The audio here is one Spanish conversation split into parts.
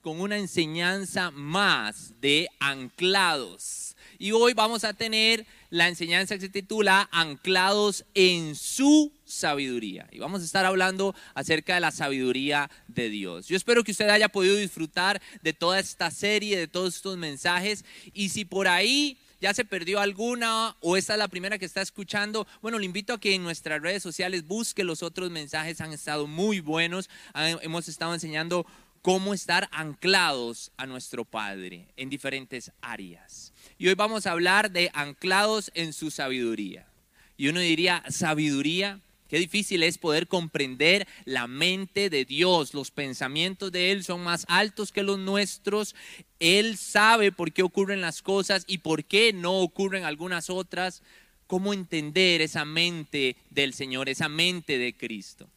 con una enseñanza más de anclados. Y hoy vamos a tener la enseñanza que se titula Anclados en su sabiduría. Y vamos a estar hablando acerca de la sabiduría de Dios. Yo espero que usted haya podido disfrutar de toda esta serie, de todos estos mensajes. Y si por ahí ya se perdió alguna o esta es la primera que está escuchando, bueno, le invito a que en nuestras redes sociales busque los otros mensajes, han estado muy buenos, hemos estado enseñando cómo estar anclados a nuestro Padre en diferentes áreas. Y hoy vamos a hablar de anclados en su sabiduría. Y uno diría, sabiduría, Qué difícil es poder comprender la mente de Dios. Los pensamientos de Él son más altos que los nuestros. Él sabe por qué ocurren las cosas y por qué no ocurren algunas otras. ¿Cómo entender esa mente del Señor, esa mente de Cristo?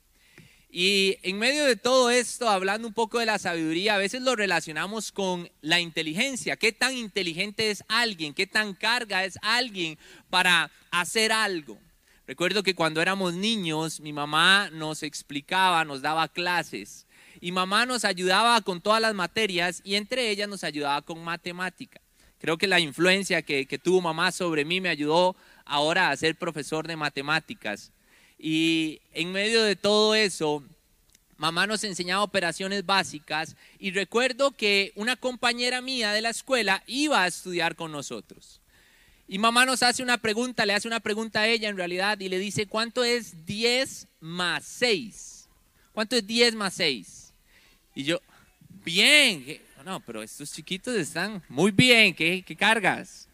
Y en medio de todo esto, hablando un poco de la sabiduría, a veces lo relacionamos con la inteligencia. ¿Qué tan inteligente es alguien? ¿Qué tan carga es alguien para hacer algo? Recuerdo que cuando éramos niños, mi mamá nos explicaba, nos daba clases y mamá nos ayudaba con todas las materias y entre ellas nos ayudaba con matemática. Creo que la influencia que, tuvo mamá sobre mí me ayudó ahora a ser profesor de matemáticas. Y en medio de todo eso, mamá nos enseñaba operaciones básicas y recuerdo que una compañera mía de la escuela iba a estudiar con nosotros. Y mamá nos hace una pregunta, le hace una pregunta a ella en realidad y le dice, ¿cuánto es 10 más 6? ¿Cuánto es 10 más 6? Y yo, bien, no, pero estos chiquitos están muy bien, ¿qué, qué cargas?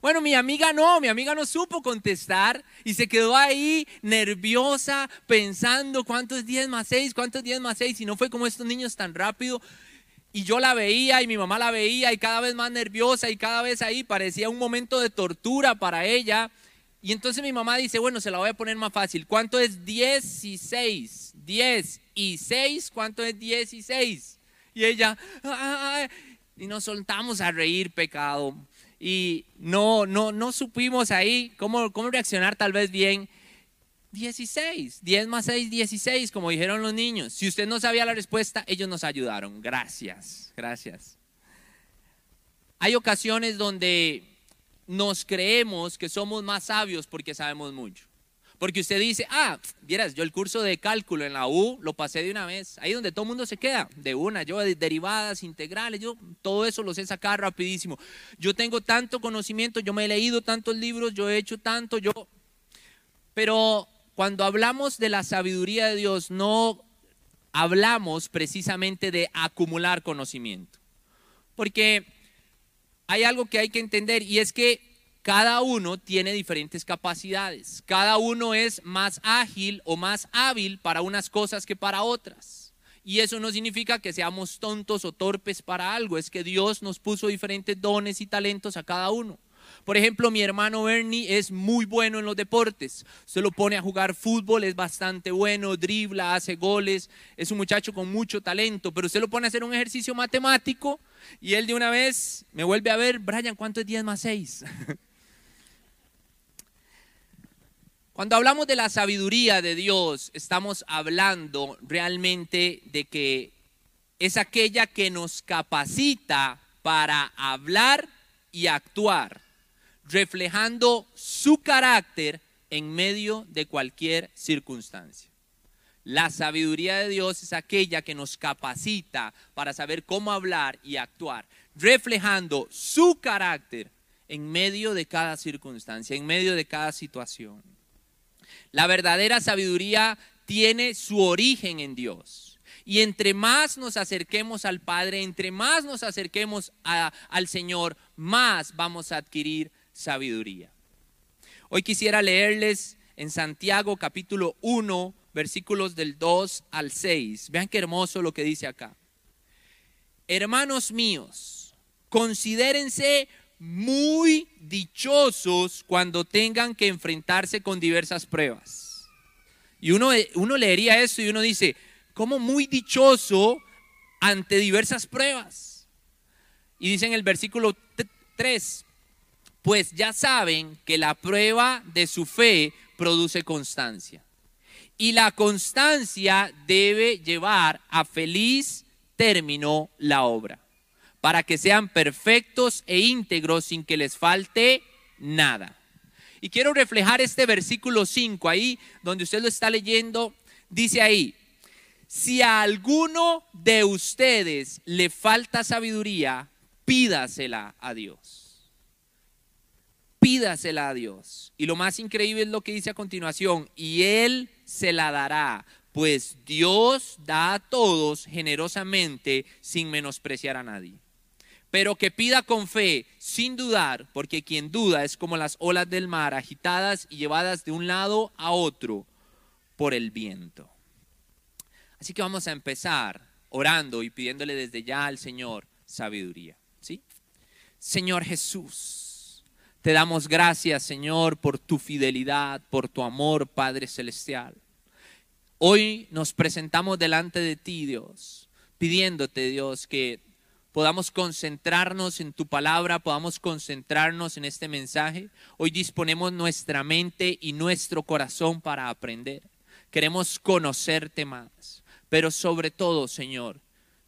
Bueno, mi amiga no, mi amiga no supo contestar y se quedó ahí nerviosa pensando cuánto es 10 más 6, cuánto es 10 más 6 y no fue como estos niños tan rápido. Y yo la veía y mi mamá la veía y cada vez más nerviosa y cada vez ahí parecía un momento de tortura para ella. Y entonces mi mamá dice, bueno, se la voy a poner más fácil. ¿Cuánto es 10 y 6? 10 y 6, ¿cuánto es 10 y 6? Y ella, y nos soltamos a reír, pecado. Y no, no, no supimos ahí cómo, cómo reaccionar tal vez bien. 16. 10 más 6, 16, como dijeron los niños. Si usted no sabía la respuesta, ellos nos ayudaron. Gracias, gracias. Hay ocasiones donde nos creemos que somos más sabios porque sabemos mucho. Porque usted dice, ah, vieras, yo el curso de cálculo en la U lo pasé de una vez. Ahí donde todo el mundo se queda, de una. Yo de derivadas, integrales, yo todo eso lo sé sacar rapidísimo. Yo tengo tanto conocimiento, yo me he leído tantos libros, yo he hecho tanto, yo... Pero cuando hablamos de la sabiduría de Dios, no hablamos precisamente de acumular conocimiento. Porque hay algo que hay que entender y es que cada uno tiene diferentes capacidades. Cada uno es más ágil o más hábil para unas cosas que para otras. Y eso no significa que seamos tontos o torpes para algo, es que Dios nos puso diferentes dones y talentos a cada uno. Por ejemplo, mi hermano Bernie es muy bueno en los deportes. Se lo pone a jugar fútbol, es bastante bueno, dribla, hace goles, es un muchacho con mucho talento, pero usted lo pone a hacer un ejercicio matemático y él de una vez me vuelve a ver, Brian, ¿cuánto es 10 más 6? Cuando hablamos de la sabiduría de Dios, estamos hablando realmente de que es aquella que nos capacita para hablar y actuar reflejando su carácter en medio de cualquier circunstancia. La sabiduría de Dios es aquella que nos capacita para saber cómo hablar y actuar, reflejando su carácter en medio de cada circunstancia, en medio de cada situación. La verdadera sabiduría tiene su origen en Dios. Y entre más nos acerquemos al Padre, entre más nos acerquemos al Señor, más vamos a adquirir sabiduría. Hoy quisiera leerles en Santiago capítulo 1, versículos del 2 al 6. Vean qué hermoso lo que dice acá. Hermanos míos, considérense muy dichosos cuando tengan que enfrentarse con diversas pruebas. Y uno, uno leería eso y uno dice, ¿cómo muy dichoso ante diversas pruebas? Y dice en el versículo 3, pues ya saben que la prueba de su fe produce constancia. Y la constancia debe llevar a feliz término la obra, para que sean perfectos e íntegros sin que les falte nada. Y quiero reflejar este versículo 5 ahí, donde usted lo está leyendo, dice ahí, si a alguno de ustedes le falta sabiduría, pídasela a Dios. Pídasela a Dios. Y lo más increíble es lo que dice a continuación, y Él se la dará, pues Dios da a todos generosamente sin menospreciar a nadie. Pero que pida con fe, sin dudar, porque quien duda es como las olas del mar, agitadas y llevadas de un lado a otro por el viento. Así que vamos a empezar orando y pidiéndole desde ya al Señor sabiduría. ¿sí? Señor Jesús, te damos gracias, Señor, por tu fidelidad, por tu amor, Padre Celestial. Hoy nos presentamos delante de ti, Dios, pidiéndote, Dios, que podamos concentrarnos en tu palabra, podamos concentrarnos en este mensaje. Hoy disponemos nuestra mente y nuestro corazón para aprender. Queremos conocerte más. Pero sobre todo, Señor,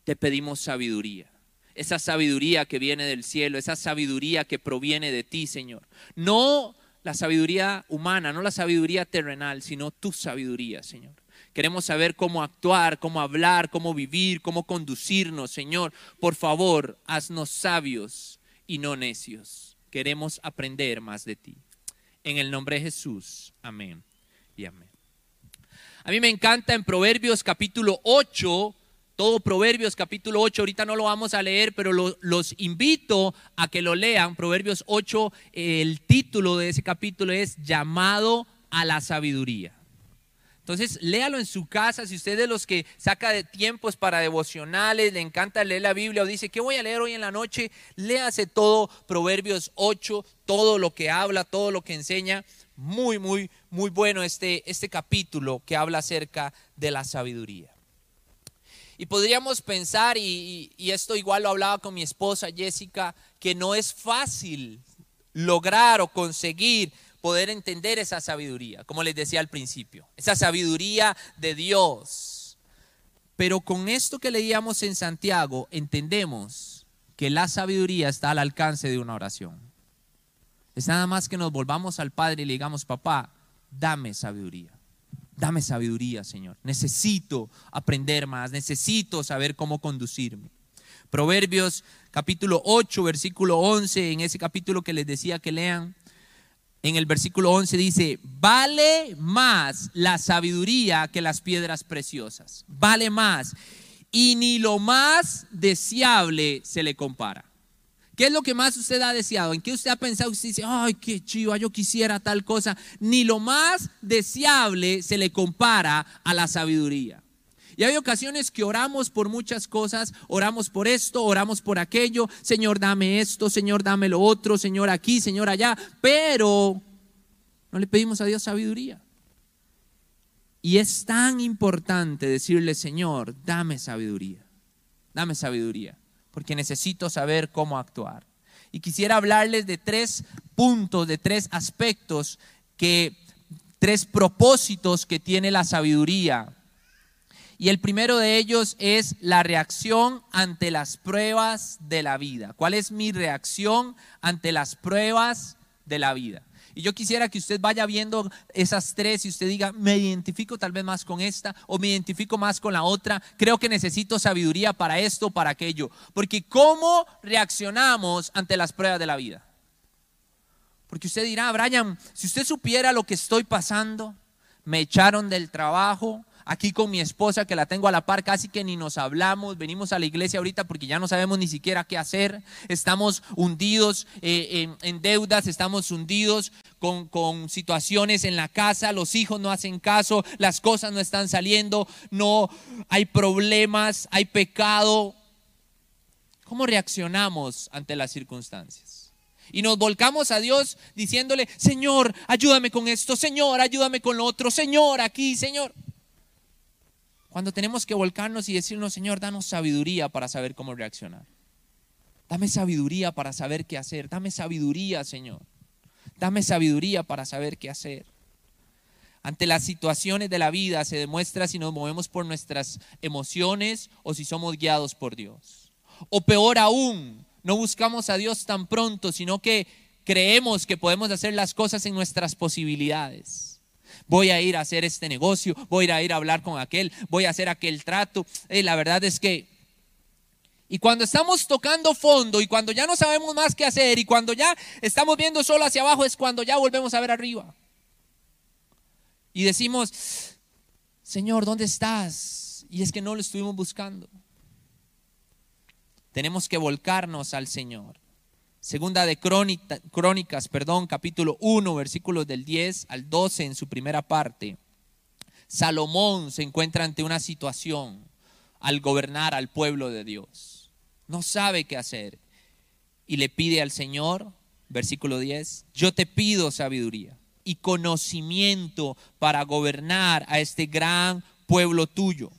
te pedimos sabiduría. Esa sabiduría que viene del cielo, esa sabiduría que proviene de ti, Señor. No la sabiduría humana, no la sabiduría terrenal, sino tu sabiduría, Señor. Queremos saber cómo actuar, cómo hablar, cómo vivir, cómo conducirnos, Señor. Por favor, haznos sabios y no necios. Queremos aprender más de ti. En el nombre de Jesús. Amén y amén. A mí me encanta en Proverbios capítulo 8, todo Proverbios capítulo 8, ahorita no lo vamos a leer, pero los invito a que lo lean. Proverbios 8, el título de ese capítulo es llamado a la sabiduría. Entonces, léalo en su casa. Si usted es de los que saca de tiempos para devocionales, le encanta leer la Biblia o dice, ¿qué voy a leer hoy en la noche? Léase todo Proverbios 8, todo lo que habla, todo lo que enseña muy, muy, muy bueno este, este capítulo que habla acerca de la sabiduría. Y podríamos pensar, y, y, esto igual lo hablaba con mi esposa Jessica, que no es fácil lograr o conseguir poder entender esa sabiduría, como les decía al principio, esa sabiduría de Dios. Pero con esto que leíamos en Santiago, entendemos que la sabiduría está al alcance de una oración. Es nada más que nos volvamos al Padre y le digamos, papá, dame sabiduría. Dame sabiduría, Señor. Necesito aprender más, necesito saber cómo conducirme. Proverbios capítulo 8, versículo 11, en ese capítulo que les decía que lean, en el versículo 11 dice, vale más la sabiduría que las piedras preciosas, vale más, y ni lo más deseable se le compara. ¿Qué es lo que más usted ha deseado? ¿En qué usted ha pensado? Usted dice, ay, qué chiva, yo quisiera tal cosa. Ni lo más deseable se le compara a la sabiduría. Y hay ocasiones que oramos por muchas cosas, oramos por esto, oramos por aquello, Señor, dame esto, Señor, dame lo otro, Señor aquí, Señor allá, pero no le pedimos a Dios sabiduría. Y es tan importante decirle, Señor, dame sabiduría, dame sabiduría porque necesito saber cómo actuar. Y quisiera hablarles de tres puntos, de tres aspectos, que, tres propósitos que tiene la sabiduría. Y el primero de ellos es la reacción ante las pruebas de la vida. ¿Cuál es mi reacción ante las pruebas de la vida? Y yo quisiera que usted vaya viendo esas tres y usted diga, me identifico tal vez más con esta o me identifico más con la otra. Creo que necesito sabiduría para esto, para aquello. Porque ¿cómo reaccionamos ante las pruebas de la vida? Porque usted dirá, Brian, si usted supiera lo que estoy pasando, me echaron del trabajo, aquí con mi esposa que la tengo a la par, casi que ni nos hablamos, venimos a la iglesia ahorita porque ya no sabemos ni siquiera qué hacer, estamos hundidos eh, en, deudas, estamos hundidos con, con situaciones en la casa, los hijos no hacen caso, las cosas no están saliendo, no hay problemas, hay pecado. ¿Cómo reaccionamos ante las circunstancias? Y nos volcamos a Dios diciéndole, Señor, ayúdame con esto, Señor, ayúdame con lo otro, Señor, aquí, Señor. Cuando tenemos que volcarnos y decirnos, Señor, danos sabiduría para saber cómo reaccionar. Dame sabiduría para saber qué hacer. Dame sabiduría, Señor. Dame sabiduría para saber qué hacer. ante las situaciones de la vida se demuestra si nos movemos por nuestras emociones o si somos guiados por Dios. O peor aún, no buscamos a Dios tan pronto, sino que creemos que podemos hacer las cosas en nuestras posibilidades. Voy a ir a hacer este negocio, voy a ir a hablar con aquel, voy a hacer aquel trato. Eh, la verdad es que... Y cuando estamos tocando fondo y cuando ya no sabemos más qué hacer y cuando ya estamos viendo solo hacia abajo es cuando ya volvemos a ver arriba. Y decimos, Señor, ¿dónde estás? Y es que no lo estuvimos buscando. Tenemos que volcarnos al Señor. Segunda de Crónicas, perdón, capítulo 1, versículos del 10 al 12 en su primera parte. Salomón se encuentra ante una situación al gobernar al pueblo de Dios. No sabe qué hacer y le pide al Señor, versículo 10, yo te pido sabiduría y conocimiento para gobernar a este gran pueblo tuyo.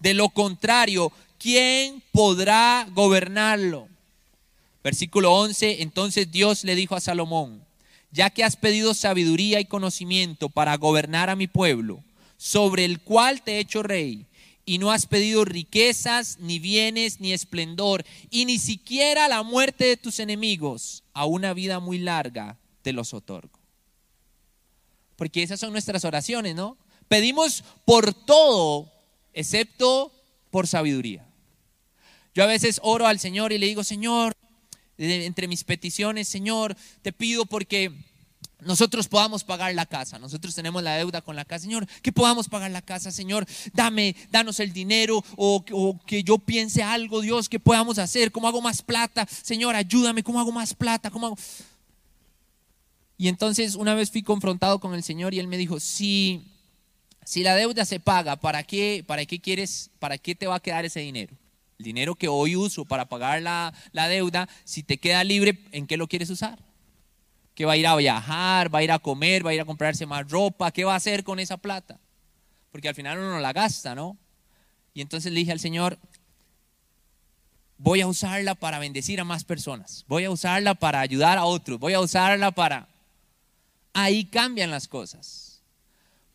De lo contrario, ¿quién podrá gobernarlo? Versículo 11, entonces Dios le dijo a Salomón, ya que has pedido sabiduría y conocimiento para gobernar a mi pueblo, sobre el cual te he hecho rey, y no has pedido riquezas, ni bienes, ni esplendor, y ni siquiera la muerte de tus enemigos, a una vida muy larga te los otorgo. Porque esas son nuestras oraciones, ¿no? Pedimos por todo, excepto por sabiduría. Yo a veces oro al Señor y le digo, Señor, entre mis peticiones, Señor, te pido porque nosotros podamos pagar la casa. Nosotros tenemos la deuda con la casa. Señor, que podamos pagar la casa. Señor, dame, danos el dinero o, que yo piense algo, Dios, que podamos hacer. ¿Cómo hago más plata? Señor, ayúdame. ¿Cómo hago más plata? ¿Cómo hago? Y entonces una vez fui confrontado con el Señor y Él me dijo, si, si la deuda se paga, ¿para qué, ¿para qué quieres, para qué te va a quedar ese dinero? El dinero que hoy uso para pagar la, la deuda, si te queda libre, ¿en qué lo quieres usar? ¿Qué va a ir a viajar? ¿Va a ir a comer? ¿Va a ir a comprarse más ropa? ¿Qué va a hacer con esa plata? Porque al final uno la gasta, ¿no? Y entonces le dije al Señor, voy a usarla para bendecir a más personas, voy a usarla para ayudar a otros, voy a usarla para... Ahí cambian las cosas.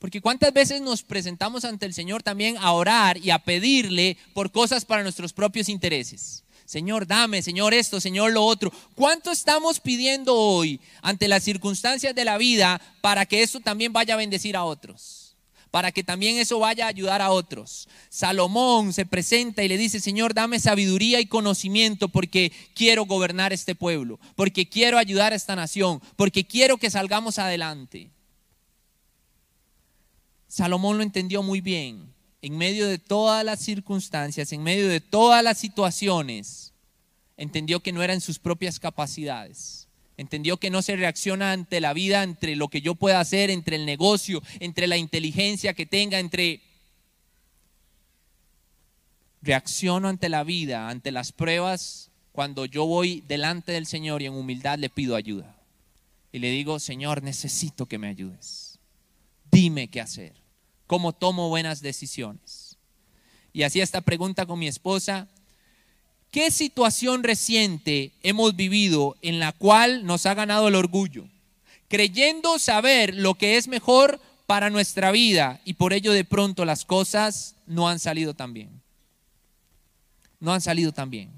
Porque cuántas veces nos presentamos ante el Señor también a orar y a pedirle por cosas para nuestros propios intereses. Señor, dame, Señor, esto, Señor, lo otro. ¿Cuánto estamos pidiendo hoy ante las circunstancias de la vida para que eso también vaya a bendecir a otros? Para que también eso vaya a ayudar a otros. Salomón se presenta y le dice, Señor, dame sabiduría y conocimiento porque quiero gobernar este pueblo, porque quiero ayudar a esta nación, porque quiero que salgamos adelante. Salomón lo entendió muy bien. En medio de todas las circunstancias, en medio de todas las situaciones, entendió que no eran sus propias capacidades. Entendió que no se reacciona ante la vida, entre lo que yo pueda hacer, entre el negocio, entre la inteligencia que tenga, entre... Reacciono ante la vida, ante las pruebas, cuando yo voy delante del Señor y en humildad le pido ayuda. Y le digo, Señor, necesito que me ayudes. Dime qué hacer cómo tomo buenas decisiones. Y hacía esta pregunta con mi esposa, ¿qué situación reciente hemos vivido en la cual nos ha ganado el orgullo? Creyendo saber lo que es mejor para nuestra vida y por ello de pronto las cosas no han salido tan bien. No han salido tan bien.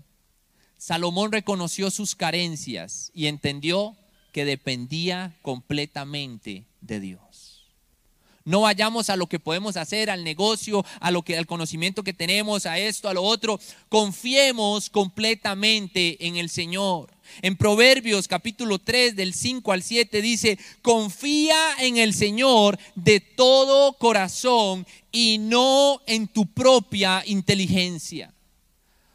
Salomón reconoció sus carencias y entendió que dependía completamente de Dios. No vayamos a lo que podemos hacer, al negocio, a lo que al conocimiento que tenemos, a esto, a lo otro. Confiemos completamente en el Señor. En Proverbios capítulo 3 del 5 al 7 dice, confía en el Señor de todo corazón y no en tu propia inteligencia.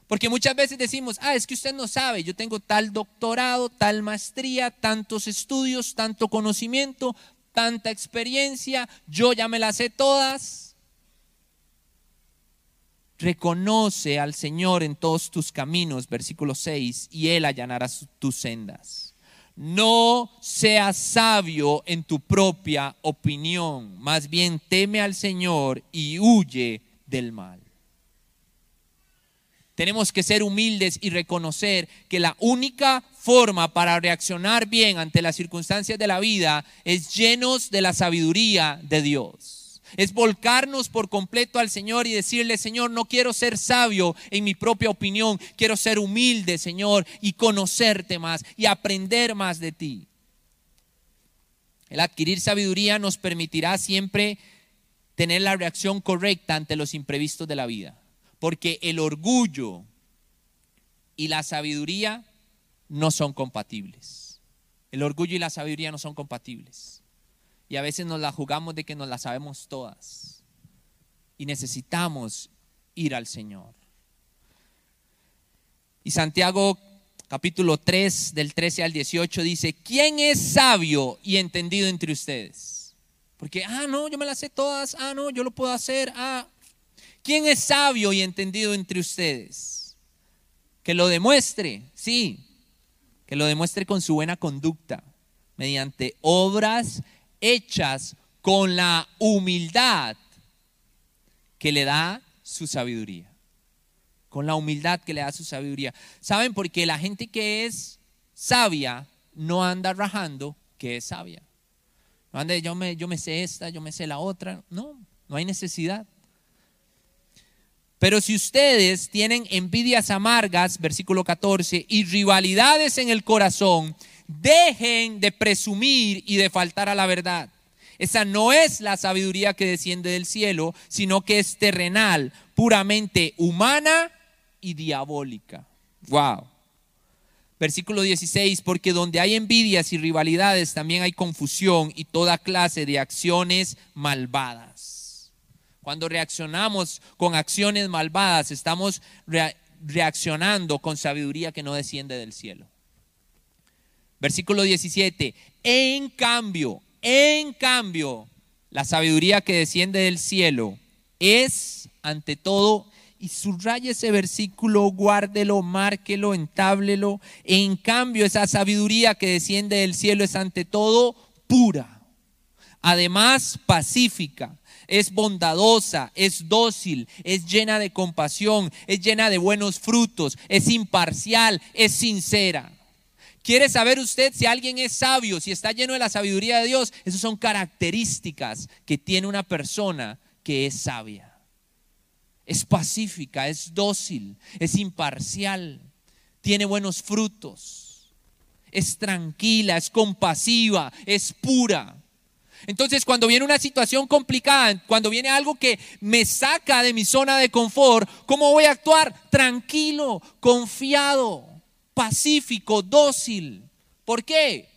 Porque muchas veces decimos, ah, es que usted no sabe, yo tengo tal doctorado, tal maestría, tantos estudios, tanto conocimiento, tanta experiencia, yo ya me las sé todas. Reconoce al Señor en todos tus caminos, versículo 6, y Él allanará tus sendas. No seas sabio en tu propia opinión, más bien teme al Señor y huye del mal. Tenemos que ser humildes y reconocer que la única forma para reaccionar bien ante las circunstancias de la vida es llenos de la sabiduría de Dios. Es volcarnos por completo al Señor y decirle, Señor, no quiero ser sabio en mi propia opinión, quiero ser humilde, Señor, y conocerte más y aprender más de ti. El adquirir sabiduría nos permitirá siempre tener la reacción correcta ante los imprevistos de la vida, porque el orgullo y la sabiduría no son compatibles. El orgullo y la sabiduría no son compatibles. Y a veces nos la jugamos de que nos la sabemos todas. Y necesitamos ir al Señor. Y Santiago capítulo 3 del 13 al 18 dice, ¿quién es sabio y entendido entre ustedes? Porque, ah, no, yo me las sé todas, ah, no, yo lo puedo hacer, ah. ¿Quién es sabio y entendido entre ustedes? Que lo demuestre, sí, que lo demuestre con su buena conducta, mediante obras hechas con la humildad que le da su sabiduría. Con la humildad que le da su sabiduría. ¿Saben? Porque la gente que es sabia no anda rajando que es sabia. No anda, yo me, yo me sé esta, yo me sé la otra. No, no hay necesidad. Pero si ustedes tienen envidias amargas, versículo 14, y rivalidades en el corazón, dejen de presumir y de faltar a la verdad. Esa no es la sabiduría que desciende del cielo, sino que es terrenal, puramente humana y diabólica. Wow. Versículo 16, porque donde hay envidias y rivalidades también hay confusión y toda clase de acciones malvadas. Cuando reaccionamos con acciones malvadas, estamos reaccionando con sabiduría que no desciende del cielo. Versículo 17. En cambio, en cambio, la sabiduría que desciende del cielo es ante todo, y subraya ese versículo, guárdelo, márquelo, entáblelo. En cambio, esa sabiduría que desciende del cielo es ante todo pura, además pacífica es bondadosa, es dócil, es llena de compasión, es llena de buenos frutos, es imparcial, es sincera. ¿Quiere saber usted si alguien es sabio, si está lleno de la sabiduría de Dios? Esas son características que tiene una persona que es sabia. Es pacífica, es dócil, es imparcial, tiene buenos frutos, es tranquila, es compasiva, es pura. Entonces, cuando viene una situación complicada, cuando viene algo que me saca de mi zona de confort, ¿cómo voy a actuar? Tranquilo, confiado, pacífico, dócil. ¿Por qué?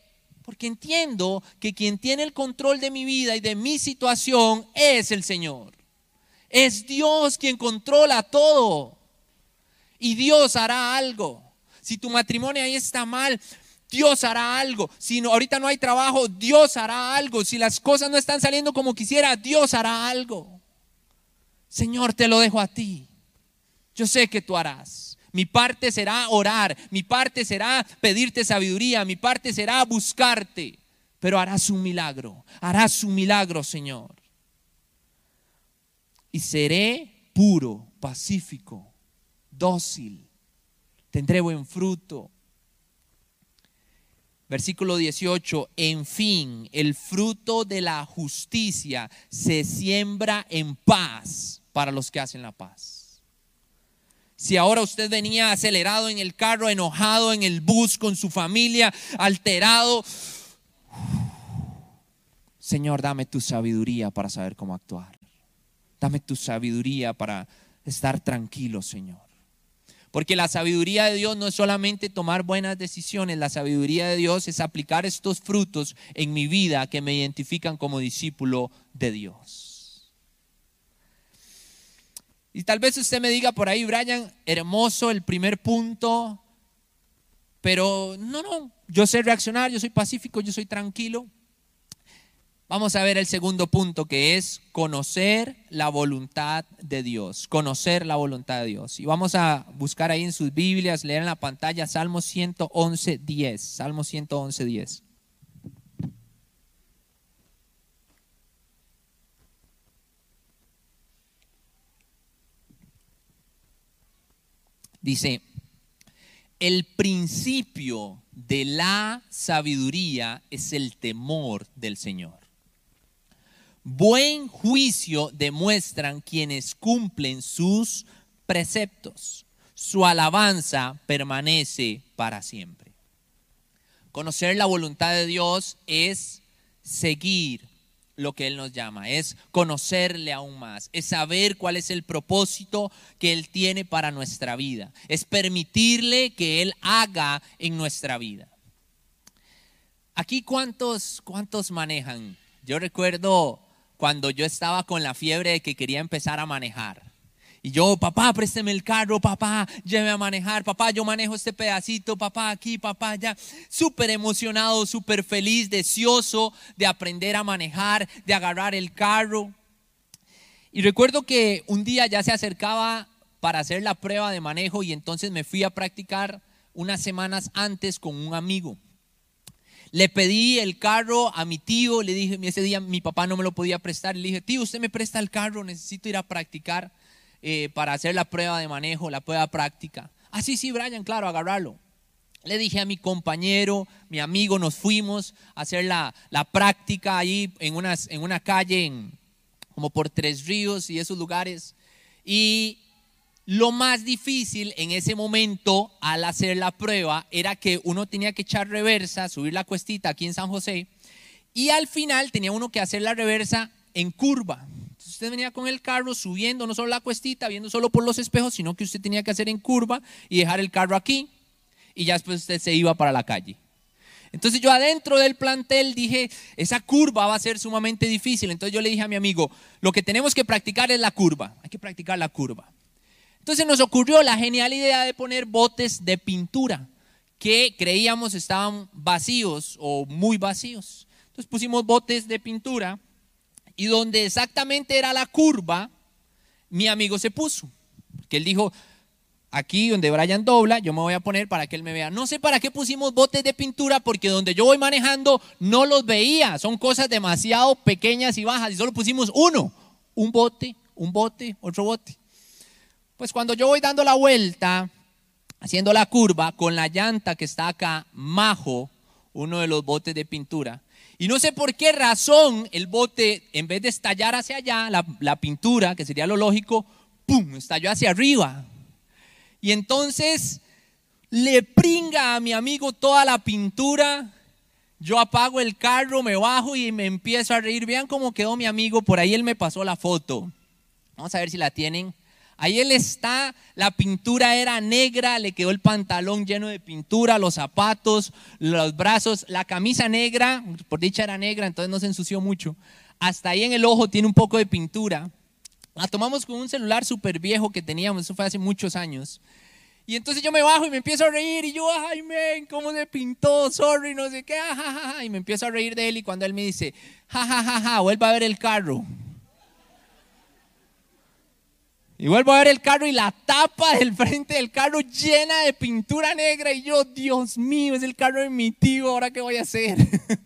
Porque entiendo que quien tiene el control de mi vida y de mi situación es el Señor. Es Dios quien controla todo. Y Dios hará algo. Si tu matrimonio ahí está mal, Dios hará algo. Si ahorita no hay trabajo, Dios hará algo. Si las cosas no están saliendo como quisiera, Dios hará algo. Señor, te lo dejo a ti. Yo sé que tú harás. Mi parte será orar, mi parte será pedirte sabiduría, mi parte será buscarte, pero harás un milagro, harás un milagro, Señor. Y seré puro, pacífico, dócil, tendré buen fruto, Versículo 18, en fin, el fruto de la justicia se siembra en paz para los que hacen la paz. Si ahora usted venía acelerado en el carro, enojado en el bus con su familia, alterado, Señor, dame tu sabiduría para saber cómo actuar. Dame tu sabiduría para estar tranquilo, Señor. Porque la sabiduría de Dios no es solamente tomar buenas decisiones, la sabiduría de Dios es aplicar estos frutos en mi vida que me identifican como discípulo de Dios. Y tal vez usted me diga por ahí, Brian, hermoso el primer punto, pero no, no, yo sé reaccionar, yo soy pacífico, yo soy tranquilo. Vamos a ver el segundo punto que es conocer la voluntad de Dios, conocer la voluntad de Dios. Y vamos a buscar ahí en sus Biblias, leer en la pantalla Salmo 111, 10. Salmo 111, 10. Dice, el principio de la sabiduría es el temor del Señor. Buen juicio demuestran quienes cumplen sus preceptos. Su alabanza permanece para siempre. Conocer la voluntad de Dios es seguir lo que Él nos llama, es conocerle aún más, es saber cuál es el propósito que Él tiene para nuestra vida, es permitirle que Él haga en nuestra vida. Aquí cuántos, cuántos manejan. Yo recuerdo cuando yo estaba con la fiebre de que quería empezar a manejar. Y yo, papá, présteme el carro, papá, lléveme a manejar, papá, yo manejo este pedacito, papá, aquí, papá, ya. Súper emocionado, súper feliz, deseoso de aprender a manejar, de agarrar el carro. Y recuerdo que un día ya se acercaba para hacer la prueba de manejo y entonces me fui a practicar unas semanas antes con un amigo. Le pedí el carro a mi tío, le dije, ese día mi papá no me lo podía prestar, le dije, tío, usted me presta el carro, necesito ir a practicar. Eh, para hacer la prueba de manejo, la prueba práctica. Ah, sí, sí, Brian, claro, agarrarlo. Le dije a mi compañero, mi amigo, nos fuimos a hacer la, práctica ahí en, unas, en una calle, en, como por Tres Ríos y esos lugares. Y lo más difícil en ese momento al hacer la prueba era que uno tenía que echar reversa, subir la cuestita aquí en San José, y al final tenía uno que hacer la reversa en curva usted venía con el carro subiendo no solo la cuestita, viendo solo por los espejos, sino que usted tenía que hacer en curva y dejar el carro aquí y ya después usted se iba para la calle. Entonces yo adentro del plantel dije, esa curva va a ser sumamente difícil. Entonces yo le dije a mi amigo, lo que tenemos que practicar es la curva, hay que practicar la curva. Entonces nos ocurrió la genial idea de poner botes de pintura que creíamos estaban vacíos o muy vacíos. Entonces pusimos botes de pintura y donde exactamente era la curva, mi amigo se puso. Que él dijo, aquí donde Brian dobla, yo me voy a poner para que él me vea. No sé para qué pusimos botes de pintura, porque donde yo voy manejando no los veía. Son cosas demasiado pequeñas y bajas. Y solo pusimos uno, un bote, un bote, otro bote. Pues cuando yo voy dando la vuelta, haciendo la curva, con la llanta que está acá, majo uno de los botes de pintura. Y no sé por qué razón el bote, en vez de estallar hacia allá, la, pintura, que sería lo lógico, ¡pum!, estalló hacia arriba. Y entonces le pringa a mi amigo toda la pintura. Yo apago el carro, me bajo y me empiezo a reír. Vean cómo quedó mi amigo. Por ahí él me pasó la foto. Vamos a ver si la tienen. Ahí él está, la pintura era negra, le quedó el pantalón lleno de pintura, los zapatos, los brazos, la camisa negra, por dicha era negra, entonces no se ensució mucho. Hasta ahí en el ojo tiene un poco de pintura. La tomamos con un celular súper viejo que teníamos, eso fue hace muchos años. Y entonces yo me bajo y me empiezo a reír y yo, ay, men, ¿cómo se pintó? Sorry, no sé qué, y me empiezo a reír de él y cuando él me dice, jajajaja, ja, vuelva a ver el carro. Y vuelvo a ver el carro y la tapa del frente del carro llena de pintura negra. Y yo, Dios mío, es el carro de mi tío, ¿ahora qué voy a hacer?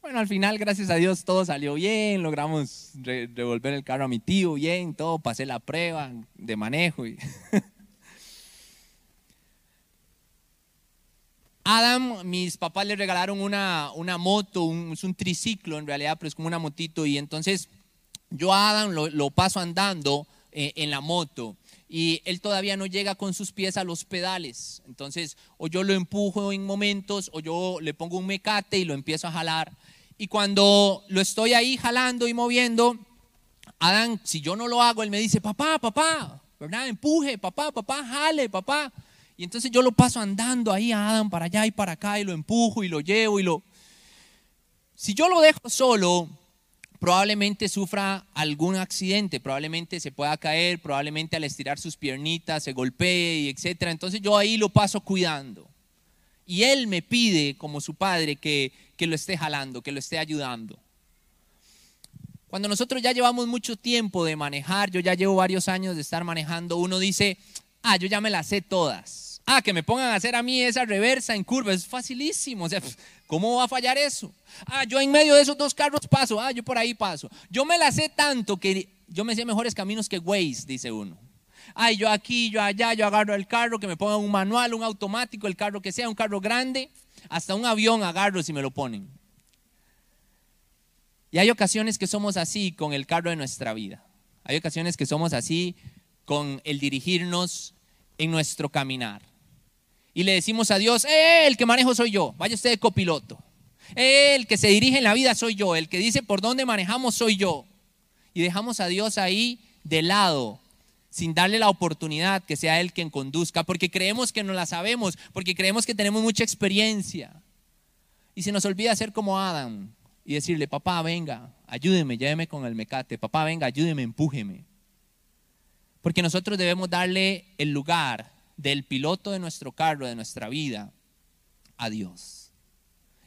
bueno, al final, gracias a Dios, todo salió bien. Logramos devolver el carro a mi tío bien, todo. Pasé la prueba de manejo. Y Adam, mis papás le regalaron una, una moto, es un triciclo en realidad, pero es como una motito. Y entonces yo a Adam lo, paso andando eh, en la moto y él todavía no llega con sus pies a los pedales. Entonces, o yo lo empujo en momentos o yo le pongo un mecate y lo empiezo a jalar. Y cuando lo estoy ahí jalando y moviendo, Adam, si yo no lo hago, él me dice, papá, papá, ¿verdad? Empuje, papá, papá, jale, papá. Y entonces yo lo paso andando ahí a Adam para allá y para acá y lo empujo y lo llevo y lo... Si yo lo dejo solo, probablemente sufra algún accidente, probablemente se pueda caer, probablemente al estirar sus piernitas se golpee, y etc. Entonces yo ahí lo paso cuidando. Y él me pide, como su padre, que, que lo esté jalando, que lo esté ayudando. Cuando nosotros ya llevamos mucho tiempo de manejar, yo ya llevo varios años de estar manejando, uno dice, ah, yo ya me las sé todas. Ah, que me pongan a hacer a mí esa reversa en curva, es facilísimo. O sea, ¿cómo va a fallar eso? Ah, yo en medio de esos dos carros paso. Ah, yo por ahí paso. Yo me la sé tanto que yo me sé mejores caminos que Waze, dice uno. Ay, yo aquí, yo allá, yo agarro el carro, que me pongan un manual, un automático, el carro que sea, un carro grande, hasta un avión agarro si me lo ponen. Y hay ocasiones que somos así con el carro de nuestra vida. Hay ocasiones que somos así con el dirigirnos en nuestro caminar. Y le decimos a Dios, eh, el que manejo soy yo, vaya usted de copiloto. El que se dirige en la vida soy yo, el que dice por dónde manejamos soy yo. Y dejamos a Dios ahí de lado, sin darle la oportunidad que sea Él quien conduzca, porque creemos que no la sabemos, porque creemos que tenemos mucha experiencia. Y se nos olvida ser como Adam, y decirle, papá, venga, ayúdeme, lléveme con el mecate, papá, venga, ayúdeme, empújeme. Porque nosotros debemos darle el lugar del piloto de nuestro carro, de nuestra vida, a Dios.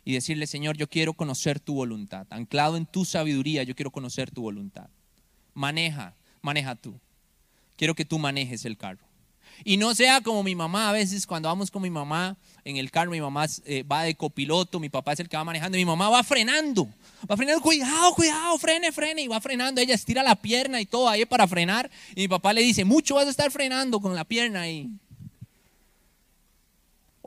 Y decirle, Señor, yo quiero conocer tu voluntad. Anclado en tu sabiduría, yo quiero conocer tu voluntad. Maneja, maneja tú. Quiero que tú manejes el carro. Y no sea como mi mamá, a veces cuando vamos con mi mamá en el carro, mi mamá eh, va de copiloto, mi papá es el que va manejando, y mi mamá va frenando, va frenando, cuidado, cuidado, frene, frene, y va frenando, ella estira la pierna y todo ahí para frenar, y mi papá le dice, mucho vas a estar frenando con la pierna ahí.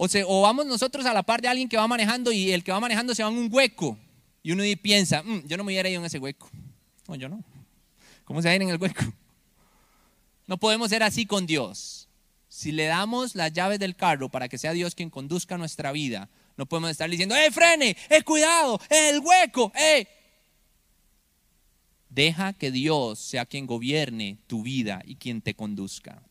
O, o vamos nosotros a la par de alguien que va manejando y el que va manejando se va en un hueco, y uno piensa, mm, yo no me hubiera ido en ese hueco. No, yo no. ¿Cómo se va a ir en el hueco? No podemos ser así con Dios. Si le damos las llaves del carro para que sea Dios quien conduzca nuestra vida, no podemos estar diciendo, ¡eh, frene! ¡eh, cuidado! ¡eh, el hueco! ¡eh! Deja que Dios sea quien gobierne tu vida y quien te conduzca.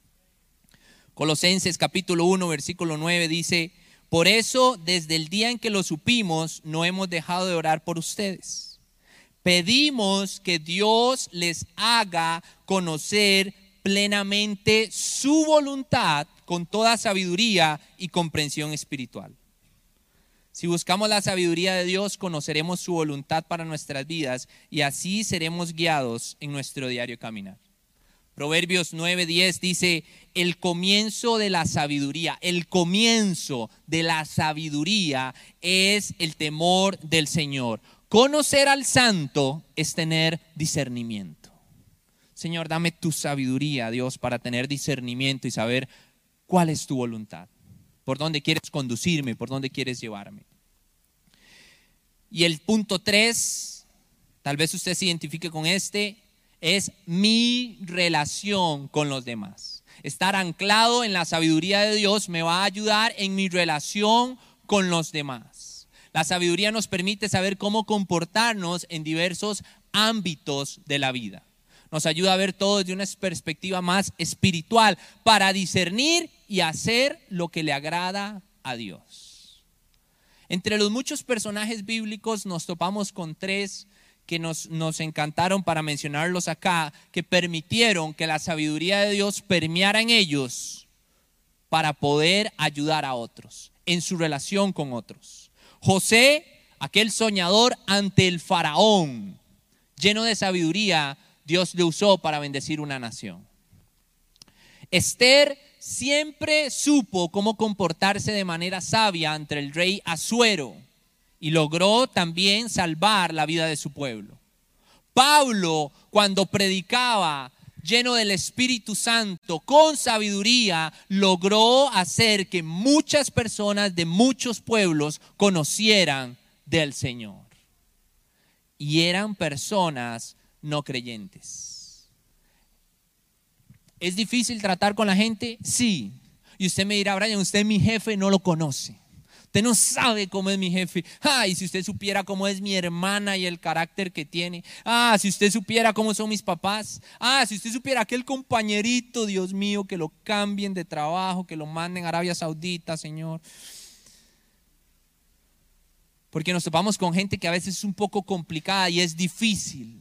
Colosenses capítulo 1, versículo 9 dice, por eso desde el día en que lo supimos, no hemos dejado de orar por ustedes. Pedimos que Dios les haga conocer plenamente su voluntad con toda sabiduría y comprensión espiritual. Si buscamos la sabiduría de Dios, conoceremos su voluntad para nuestras vidas y así seremos guiados en nuestro diario caminar. Proverbios 9:10 dice, el comienzo de la sabiduría, el comienzo de la sabiduría es el temor del Señor. Conocer al santo es tener discernimiento. Señor, dame tu sabiduría, Dios, para tener discernimiento y saber cuál es tu voluntad, por dónde quieres conducirme, por dónde quieres llevarme. Y el punto tres, tal vez usted se identifique con este, es mi relación con los demás. Estar anclado en la sabiduría de Dios me va a ayudar en mi relación con los demás. La sabiduría nos permite saber cómo comportarnos en diversos ámbitos de la vida nos ayuda a ver todo desde una perspectiva más espiritual para discernir y hacer lo que le agrada a Dios. Entre los muchos personajes bíblicos nos topamos con tres que nos, nos encantaron para mencionarlos acá, que permitieron que la sabiduría de Dios permeara en ellos para poder ayudar a otros en su relación con otros. José, aquel soñador ante el faraón, lleno de sabiduría, Dios le usó para bendecir una nación. Esther siempre supo cómo comportarse de manera sabia ante el rey Asuero y logró también salvar la vida de su pueblo. Pablo, cuando predicaba lleno del Espíritu Santo, con sabiduría, logró hacer que muchas personas de muchos pueblos conocieran del Señor. Y eran personas no creyentes. ¿Es difícil tratar con la gente? Sí. Y usted me dirá, Brian, usted mi jefe, no lo conoce. Usted no sabe cómo es mi jefe. Ay, si usted supiera cómo es mi hermana y el carácter que tiene. Ah, si usted supiera cómo son mis papás. Ah, si usted supiera aquel compañerito, Dios mío, que lo cambien de trabajo, que lo manden a Arabia Saudita, Señor. Porque nos topamos con gente que a veces es un poco complicada y es difícil.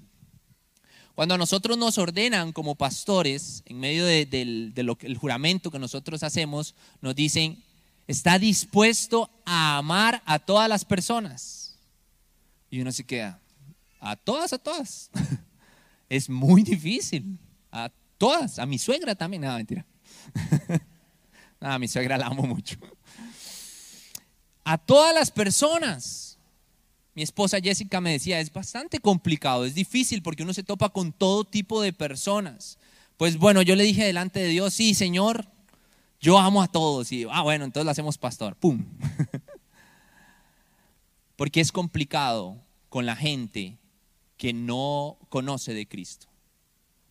Cuando a nosotros nos ordenan como pastores, en medio del de, juramento que nosotros hacemos, nos dicen, está dispuesto a amar a todas las personas. Y uno se queda, a todas, a todas. es muy difícil. A todas, a mi suegra también. Nada, mentira. Nada, mi suegra la amo mucho. A todas las personas mi esposa Jessica me decía, es bastante complicado, es difícil porque uno se topa con todo tipo de personas, Pues bueno, yo le dije delante de Dios, sí, Señor, yo amo a todos. Y, ah, bueno, entonces lo hacemos pastor. ¡Pum! Porque es complicado con la gente que no conoce de Cristo.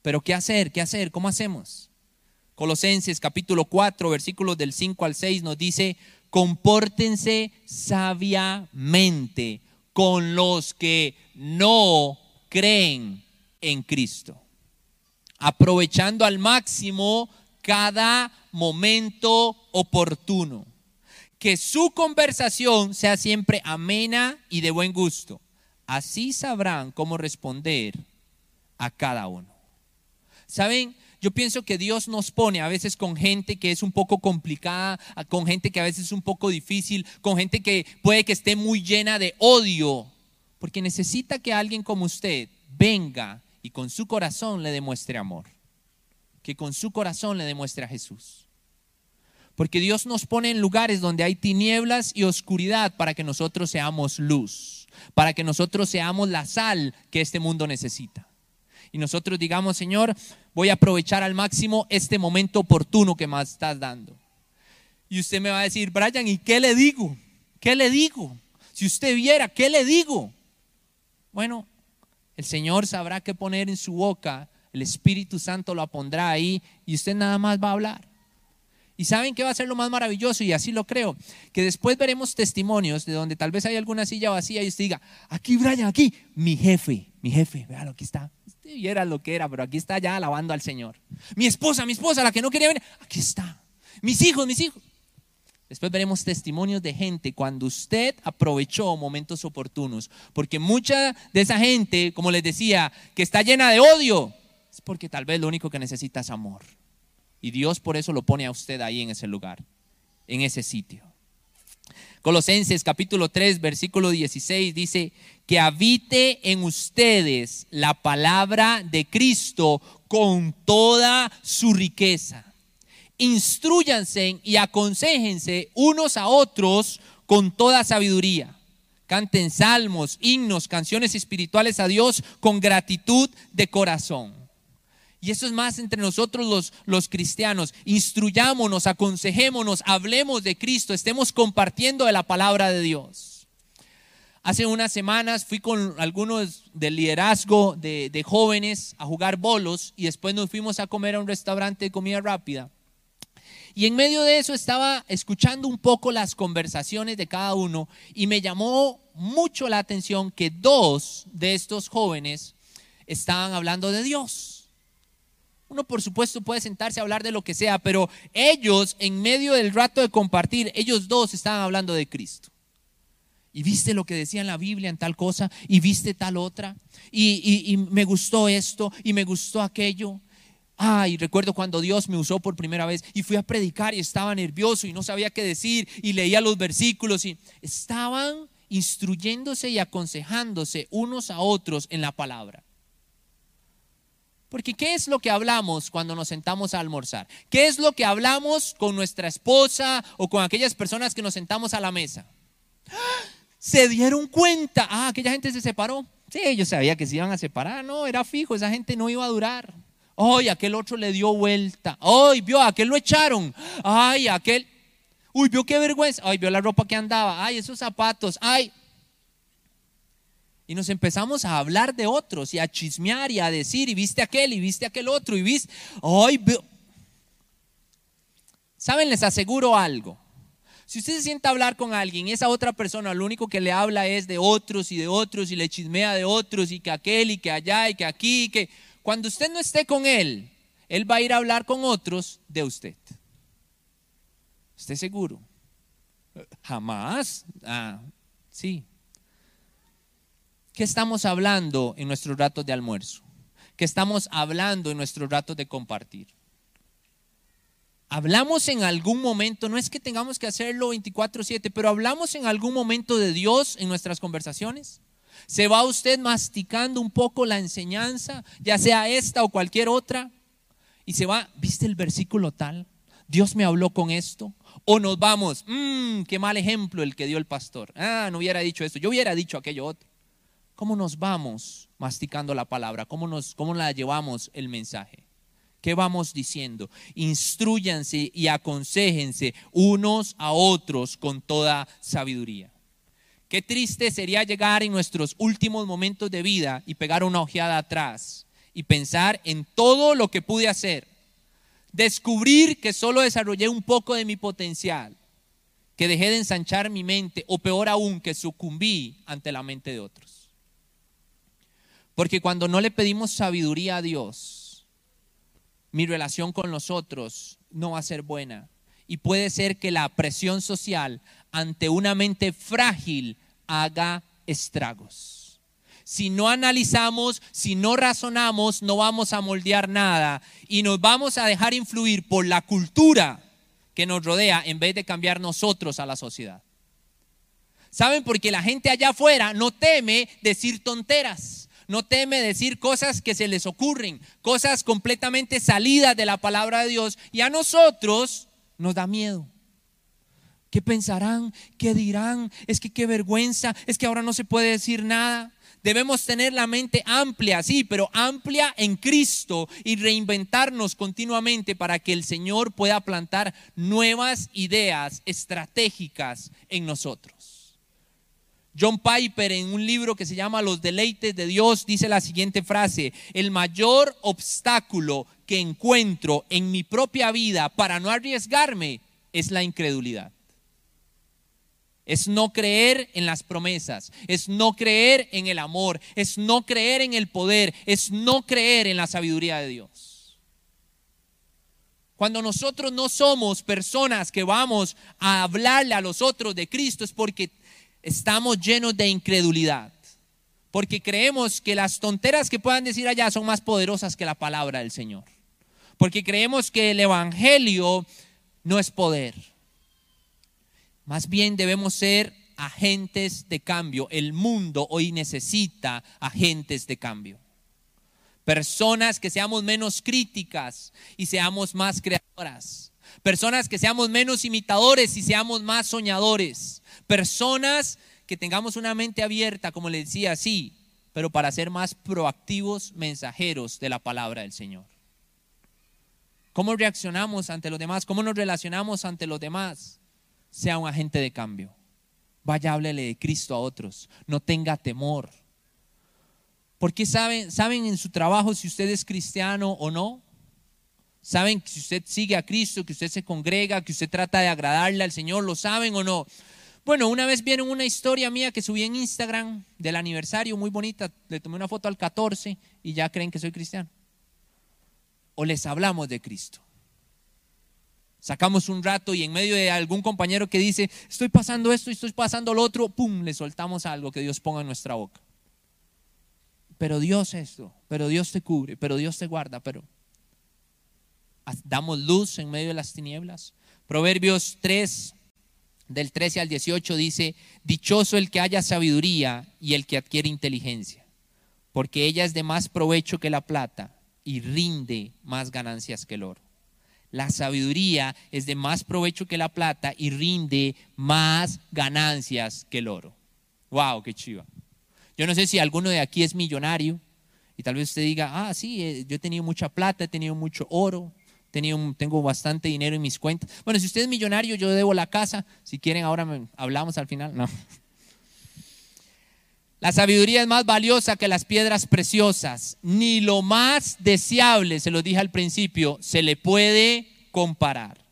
Pero ¿qué hacer? ¿Qué hacer? ¿Cómo hacemos? Colosenses capítulo 4, versículos del 5 al 6 nos dice, compórtense sabiamente con los que no creen en Cristo, aprovechando al máximo cada momento oportuno. Que su conversación sea siempre amena y de buen gusto. Así sabrán cómo responder a cada uno. ¿Saben? Yo pienso que Dios nos pone a veces con gente que es un poco complicada, con gente que a veces es un poco difícil, con gente que puede que esté muy llena de odio, porque necesita que alguien como usted venga y con su corazón le demuestre amor, que con su corazón le demuestre a Jesús. Porque Dios nos pone en lugares donde hay tinieblas y oscuridad para que nosotros seamos luz, para que nosotros seamos la sal que este mundo necesita. Y nosotros digamos, Señor, voy a aprovechar al máximo este momento oportuno que me estás dando. Y usted me va a decir, Brian, ¿y qué le digo? ¿Qué le digo? Si usted viera, ¿qué le digo? Bueno, el Señor sabrá qué poner en su boca, el Espíritu Santo lo pondrá ahí y usted nada más va a hablar. Y saben que va a ser lo más maravilloso, y así lo creo, que después veremos testimonios de donde tal vez hay alguna silla vacía y usted diga, aquí Brian, aquí, mi jefe, mi jefe, véalo, aquí está. Usted viera lo que era, pero aquí está ya alabando al Señor. Mi esposa, mi esposa, la que no quería venir, aquí está. Mis hijos, mis hijos. Después veremos testimonios de gente cuando usted aprovechó momentos oportunos. Porque mucha de esa gente, como les decía, que está llena de odio, porque tal vez lo único que necesita es amor. Y Dios por eso lo pone a usted ahí en ese lugar, en ese sitio. Colosenses capítulo 3, versículo 16 dice, que habite en ustedes la palabra de Cristo con toda su riqueza. Instruyanse y aconsejense unos a otros con toda sabiduría. Canten salmos, himnos, canciones espirituales a Dios con gratitud de corazón. Y eso es más entre nosotros los, los cristianos. Instruyámonos, aconsejémonos, hablemos de Cristo, estemos compartiendo de la palabra de Dios. Hace unas semanas fui con algunos del liderazgo de, de jóvenes a jugar bolos y después nos fuimos a comer a un restaurante de comida rápida. Y en medio de eso estaba escuchando un poco las conversaciones de cada uno y me llamó mucho la atención que dos de estos jóvenes estaban hablando de Dios. Uno por supuesto puede sentarse a hablar de lo que sea, pero ellos en medio del rato de compartir, ellos dos estaban hablando de Cristo. Y viste lo que decía en la Biblia en tal cosa, y viste tal otra, y, me gustó esto, y me gustó aquello. Ay, recuerdo cuando Dios me usó por primera vez y fui a predicar y estaba nervioso y no sabía qué decir y leía los versículos y estaban instruyéndose y aconsejándose unos a otros en la palabra. Porque ¿qué es lo que hablamos cuando nos sentamos a almorzar? ¿Qué es lo que hablamos con nuestra esposa o con aquellas personas que nos sentamos a la mesa? Se dieron cuenta, ah, aquella gente se separó. Sí, ellos sabía que se iban a separar, no, era fijo, esa gente no iba a durar. Ay, aquel otro le dio vuelta. Ay, vio, aquel lo echaron. Ay, aquel. Uy, vio qué vergüenza. Ay, vio la ropa que andaba. Ay, esos zapatos. Ay, y nos empezamos a hablar de otros y a chismear y a decir, y viste aquel, y viste aquel otro, y viste, hoy ¿Saben? Les aseguro algo. Si usted se sienta a hablar con alguien y esa otra persona lo único que le habla es de otros y de otros y le chismea de otros y que aquel y que allá y que aquí y que cuando usted no esté con él, él va a ir a hablar con otros de usted. ¿Esté seguro? Jamás. Ah, sí, ¿Qué estamos hablando en nuestros ratos de almuerzo? ¿Qué estamos hablando en nuestros ratos de compartir? Hablamos en algún momento, no es que tengamos que hacerlo 24/7, pero hablamos en algún momento de Dios en nuestras conversaciones. ¿Se va usted masticando un poco la enseñanza, ya sea esta o cualquier otra? Y se va, ¿viste el versículo tal? Dios me habló con esto. O nos vamos, mmm, qué mal ejemplo el que dio el pastor. Ah, no hubiera dicho esto, yo hubiera dicho aquello otro. ¿Cómo nos vamos masticando la palabra? ¿Cómo, nos, cómo la llevamos el mensaje? ¿Qué vamos diciendo? Instruyanse y aconsejense unos a otros con toda sabiduría. Qué triste sería llegar en nuestros últimos momentos de vida y pegar una ojeada atrás y pensar en todo lo que pude hacer. Descubrir que solo desarrollé un poco de mi potencial, que dejé de ensanchar mi mente o peor aún, que sucumbí ante la mente de otros. Porque cuando no le pedimos sabiduría a Dios, mi relación con los otros no va a ser buena. Y puede ser que la presión social ante una mente frágil haga estragos. Si no analizamos, si no razonamos, no vamos a moldear nada y nos vamos a dejar influir por la cultura que nos rodea en vez de cambiar nosotros a la sociedad. ¿Saben? Porque la gente allá afuera no teme decir tonteras, no teme decir cosas que se les ocurren, cosas completamente salidas de la palabra de Dios y a nosotros nos da miedo. ¿Qué pensarán? ¿Qué dirán? Es que qué vergüenza, es que ahora no se puede decir nada. Debemos tener la mente amplia, sí, pero amplia en Cristo y reinventarnos continuamente para que el Señor pueda plantar nuevas ideas estratégicas en nosotros. John Piper en un libro que se llama Los deleites de Dios dice la siguiente frase, el mayor obstáculo que encuentro en mi propia vida para no arriesgarme es la incredulidad es no creer en las promesas, es no creer en el amor, es no creer en el poder, es no creer en la sabiduría de Dios. Cuando nosotros no somos personas que vamos a hablarle a los otros de Cristo es porque estamos llenos de incredulidad, porque creemos que las tonteras que puedan decir allá son más poderosas que la palabra del Señor, porque creemos que el Evangelio no es poder más bien debemos ser agentes de cambio. El mundo hoy necesita agentes de cambio. Personas que seamos menos críticas y seamos más creadoras. Personas que seamos menos imitadores y seamos más soñadores. Personas que tengamos una mente abierta, como le decía, sí, pero para ser más proactivos mensajeros de la palabra del Señor. ¿Cómo reaccionamos ante los demás? ¿Cómo nos relacionamos ante los demás? sea un agente de cambio. Vaya, háblele de Cristo a otros. No tenga temor. Porque saben, saben en su trabajo si usted es cristiano o no. Saben si usted sigue a Cristo, que usted se congrega, que usted trata de agradarle al Señor. ¿Lo saben o no? Bueno, una vez vieron una historia mía que subí en Instagram del aniversario, muy bonita. Le tomé una foto al 14 y ya creen que soy cristiano. O les hablamos de Cristo. Sacamos un rato y en medio de algún compañero que dice, estoy pasando esto y estoy pasando lo otro, ¡pum! Le soltamos algo que Dios ponga en nuestra boca. Pero Dios esto, pero Dios te cubre, pero Dios te guarda, pero damos luz en medio de las tinieblas. Proverbios 3, del 13 al 18 dice, dichoso el que haya sabiduría y el que adquiere inteligencia, porque ella es de más provecho que la plata y rinde más ganancias que el oro. La sabiduría es de más provecho que la plata y rinde más ganancias que el oro. ¡Wow! ¡Qué chiva! Yo no sé si alguno de aquí es millonario y tal vez usted diga, ah, sí, eh, yo he tenido mucha plata, he tenido mucho oro, tengo bastante dinero en mis cuentas. Bueno, si usted es millonario, yo debo la casa. Si quieren, ahora hablamos al final. No. La sabiduría es más valiosa que las piedras preciosas, ni lo más deseable, se lo dije al principio, se le puede comparar.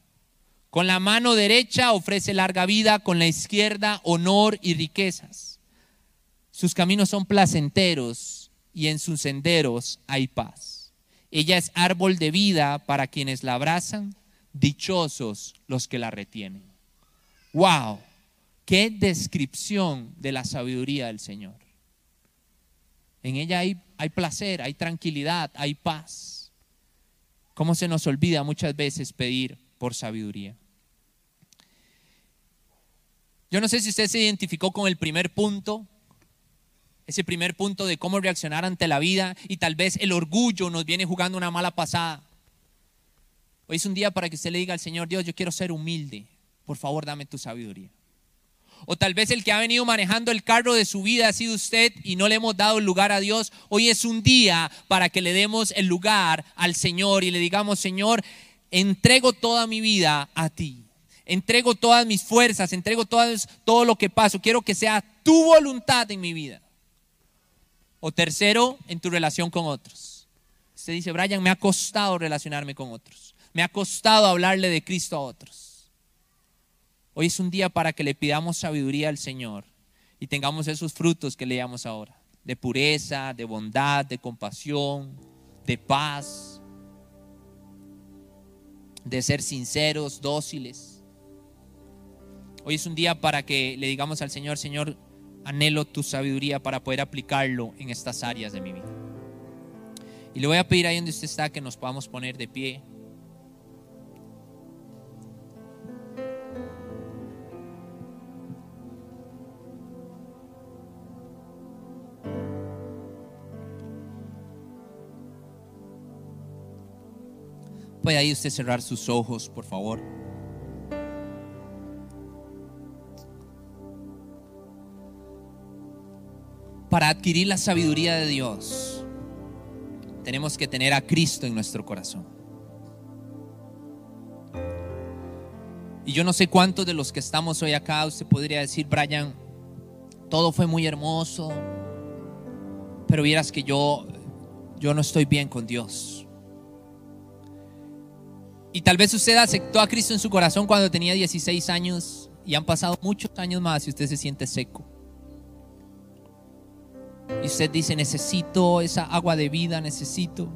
Con la mano derecha ofrece larga vida, con la izquierda honor y riquezas. Sus caminos son placenteros y en sus senderos hay paz. Ella es árbol de vida para quienes la abrazan, dichosos los que la retienen. ¡Wow! Qué descripción de la sabiduría del Señor. En ella hay, placer, hay tranquilidad, hay paz. ¿Cómo se nos olvida muchas veces pedir por sabiduría? Yo no sé si usted se identificó con el primer punto, ese primer punto de cómo reaccionar ante la vida y tal vez el orgullo nos viene jugando una mala pasada. Hoy es un día para que usted le diga al Señor, Dios, yo quiero ser humilde, por favor dame tu sabiduría. O tal vez el que ha venido manejando el carro de su vida ha sido usted y no le hemos dado lugar a Dios. Hoy es un día para que le demos el lugar al Señor y le digamos, Señor, entrego toda mi vida a ti. Entrego todas mis fuerzas, entrego todo lo que paso. Quiero que sea tu voluntad en mi vida. O tercero, en tu relación con otros. Usted dice, Brian, me ha costado relacionarme con otros. Me ha costado hablarle de Cristo a otros. Hoy es un día para que le pidamos sabiduría al Señor y tengamos esos frutos que leíamos ahora. De pureza, de bondad, de compasión, de paz, de ser sinceros, dóciles. Hoy es un día para que le digamos al Señor, Señor, anhelo tu sabiduría para poder aplicarlo en estas áreas de mi vida. Y le voy a pedir ahí donde usted está que nos podamos poner de pie. Puede ahí usted cerrar sus ojos, por favor. Para adquirir la sabiduría de Dios, tenemos que tener a Cristo en nuestro corazón. Y yo no sé cuántos de los que estamos hoy acá, usted podría decir, Brian, todo fue muy hermoso, pero vieras que yo, yo no estoy bien con Dios. Y tal vez usted aceptó a Cristo en su corazón cuando tenía 16 años y han pasado muchos años más y usted se siente seco. Y usted dice, necesito esa agua de vida, necesito.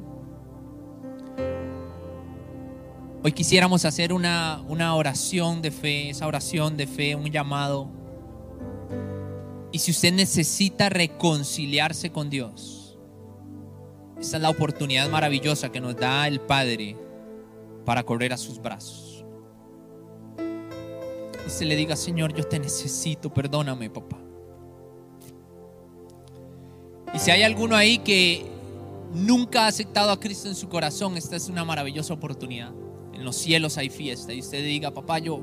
Hoy quisiéramos hacer una, una oración de fe, esa oración de fe, un llamado. Y si usted necesita reconciliarse con Dios, esa es la oportunidad maravillosa que nos da el Padre para correr a sus brazos. Y se le diga, Señor, yo te necesito, perdóname, papá. Y si hay alguno ahí que nunca ha aceptado a Cristo en su corazón, esta es una maravillosa oportunidad. En los cielos hay fiesta y usted diga, papá, yo,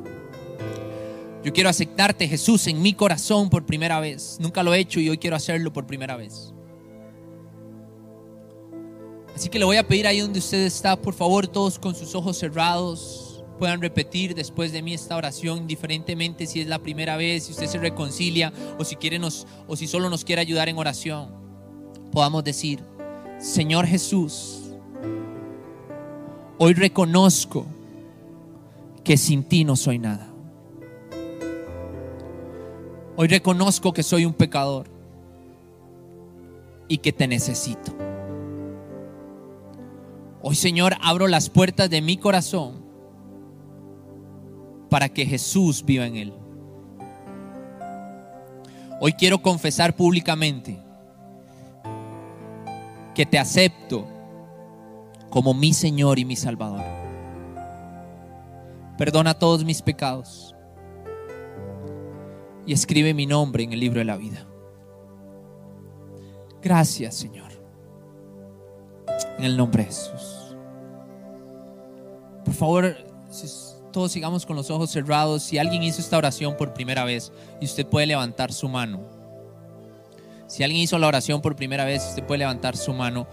yo quiero aceptarte, Jesús, en mi corazón por primera vez. Nunca lo he hecho y hoy quiero hacerlo por primera vez. Así que le voy a pedir ahí donde usted está, por favor, todos con sus ojos cerrados, puedan repetir después de mí esta oración, indiferentemente si es la primera vez, si usted se reconcilia o si quiere nos, o si solo nos quiere ayudar en oración. Podamos decir, Señor Jesús, hoy reconozco que sin ti no soy nada. Hoy reconozco que soy un pecador y que te necesito. Hoy Señor abro las puertas de mi corazón para que Jesús viva en él. Hoy quiero confesar públicamente que te acepto como mi Señor y mi Salvador. Perdona todos mis pecados y escribe mi nombre en el libro de la vida. Gracias Señor. En el nombre de Jesús. Por favor, todos sigamos con los ojos cerrados. Si alguien hizo esta oración por primera vez y usted puede levantar su mano. Si alguien hizo la oración por primera vez, usted puede levantar su mano.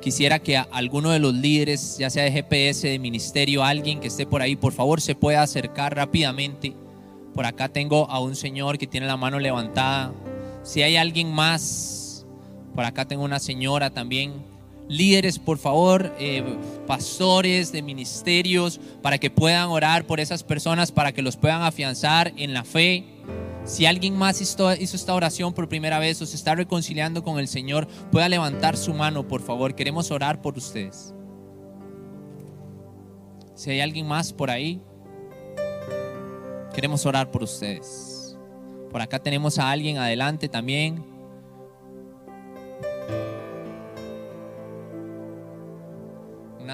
Quisiera que alguno de los líderes, ya sea de GPS, de ministerio, alguien que esté por ahí, por favor se pueda acercar rápidamente. Por acá tengo a un señor que tiene la mano levantada. Si hay alguien más, por acá tengo una señora también líderes, por favor, eh, pastores de ministerios, para que puedan orar por esas personas, para que los puedan afianzar en la fe. Si alguien más hizo, esta oración por primera vez o se está reconciliando con el Señor, pueda levantar su mano, por favor. Queremos orar por ustedes. Si hay alguien más por ahí, queremos orar por ustedes. Por acá tenemos a alguien adelante también.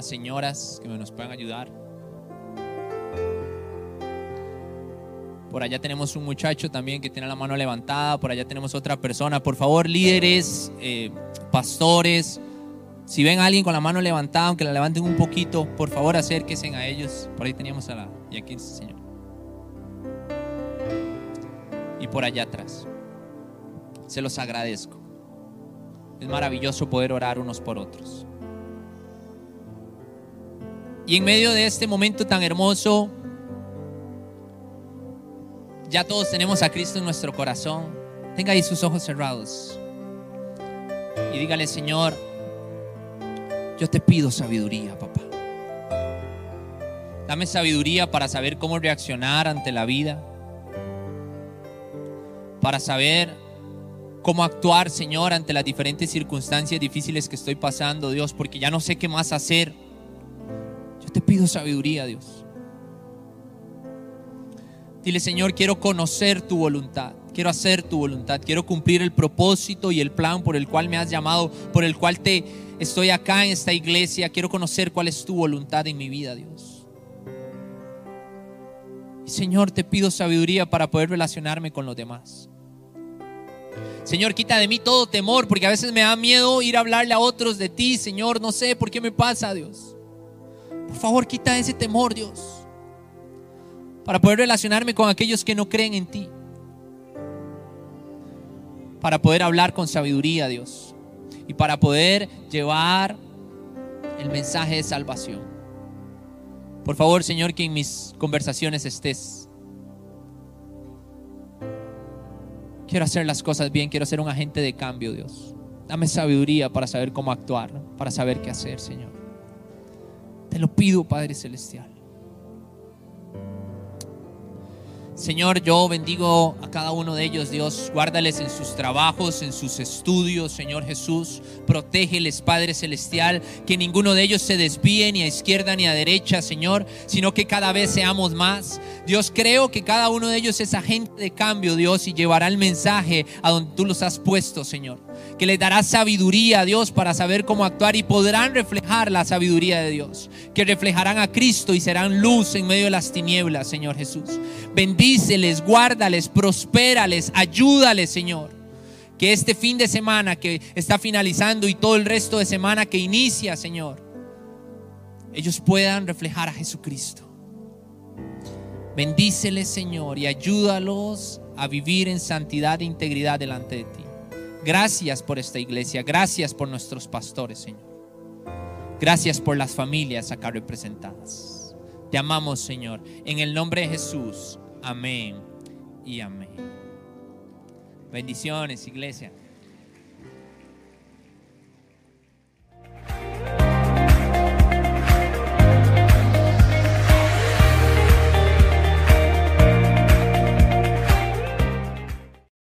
señoras que nos puedan ayudar. Por allá tenemos un muchacho también que tiene la mano levantada. Por allá tenemos otra persona. Por favor, líderes, eh, pastores, si ven a alguien con la mano levantada, aunque la levanten un poquito, por favor acérquense a ellos. Por ahí teníamos a la... Y aquí señor. y por allá atrás. Se los agradezco. Es maravilloso poder orar unos por otros. Y en medio de este momento tan hermoso, ya todos tenemos a Cristo en nuestro corazón. Tenga ahí sus ojos cerrados. Y dígale, Señor, yo te pido sabiduría, papá. Dame sabiduría para saber cómo reaccionar ante la vida. Para saber cómo actuar, Señor, ante las diferentes circunstancias difíciles que estoy pasando, Dios, porque ya no sé qué más hacer. Yo te pido sabiduría, Dios. Dile, Señor, quiero conocer tu voluntad, quiero hacer tu voluntad, quiero cumplir el propósito y el plan por el cual me has llamado, por el cual te estoy acá en esta iglesia, quiero conocer cuál es tu voluntad en mi vida, Dios. Señor, te pido sabiduría para poder relacionarme con los demás. Señor, quita de mí todo temor, porque a veces me da miedo ir a hablarle a otros de ti, Señor, no sé por qué me pasa, Dios. Por favor, quita ese temor, Dios para poder relacionarme con aquellos que no creen en ti, para poder hablar con sabiduría, Dios, y para poder llevar el mensaje de salvación. Por favor, Señor, que en mis conversaciones estés. Quiero hacer las cosas bien, quiero ser un agente de cambio, Dios. Dame sabiduría para saber cómo actuar, para saber qué hacer, Señor. Te lo pido, Padre Celestial. Señor, yo bendigo a cada uno de ellos, Dios. Guárdales en sus trabajos, en sus estudios, Señor Jesús. Protégeles, Padre Celestial. Que ninguno de ellos se desvíe ni a izquierda ni a derecha, Señor, sino que cada vez seamos más. Dios, creo que cada uno de ellos es agente de cambio, Dios, y llevará el mensaje a donde tú los has puesto, Señor que les dará sabiduría a Dios para saber cómo actuar y podrán reflejar la sabiduría de Dios, que reflejarán a Cristo y serán luz en medio de las tinieblas, Señor Jesús. Bendíceles, guárdales, prospérales, ayúdales, Señor. Que este fin de semana que está finalizando y todo el resto de semana que inicia, Señor, ellos puedan reflejar a Jesucristo. Bendíceles, Señor, y ayúdalos a vivir en santidad e integridad delante de ti. Gracias por esta iglesia, gracias por nuestros pastores, Señor. Gracias por las familias acá representadas. Te amamos, Señor. En el nombre de Jesús. Amén y amén. Bendiciones, iglesia.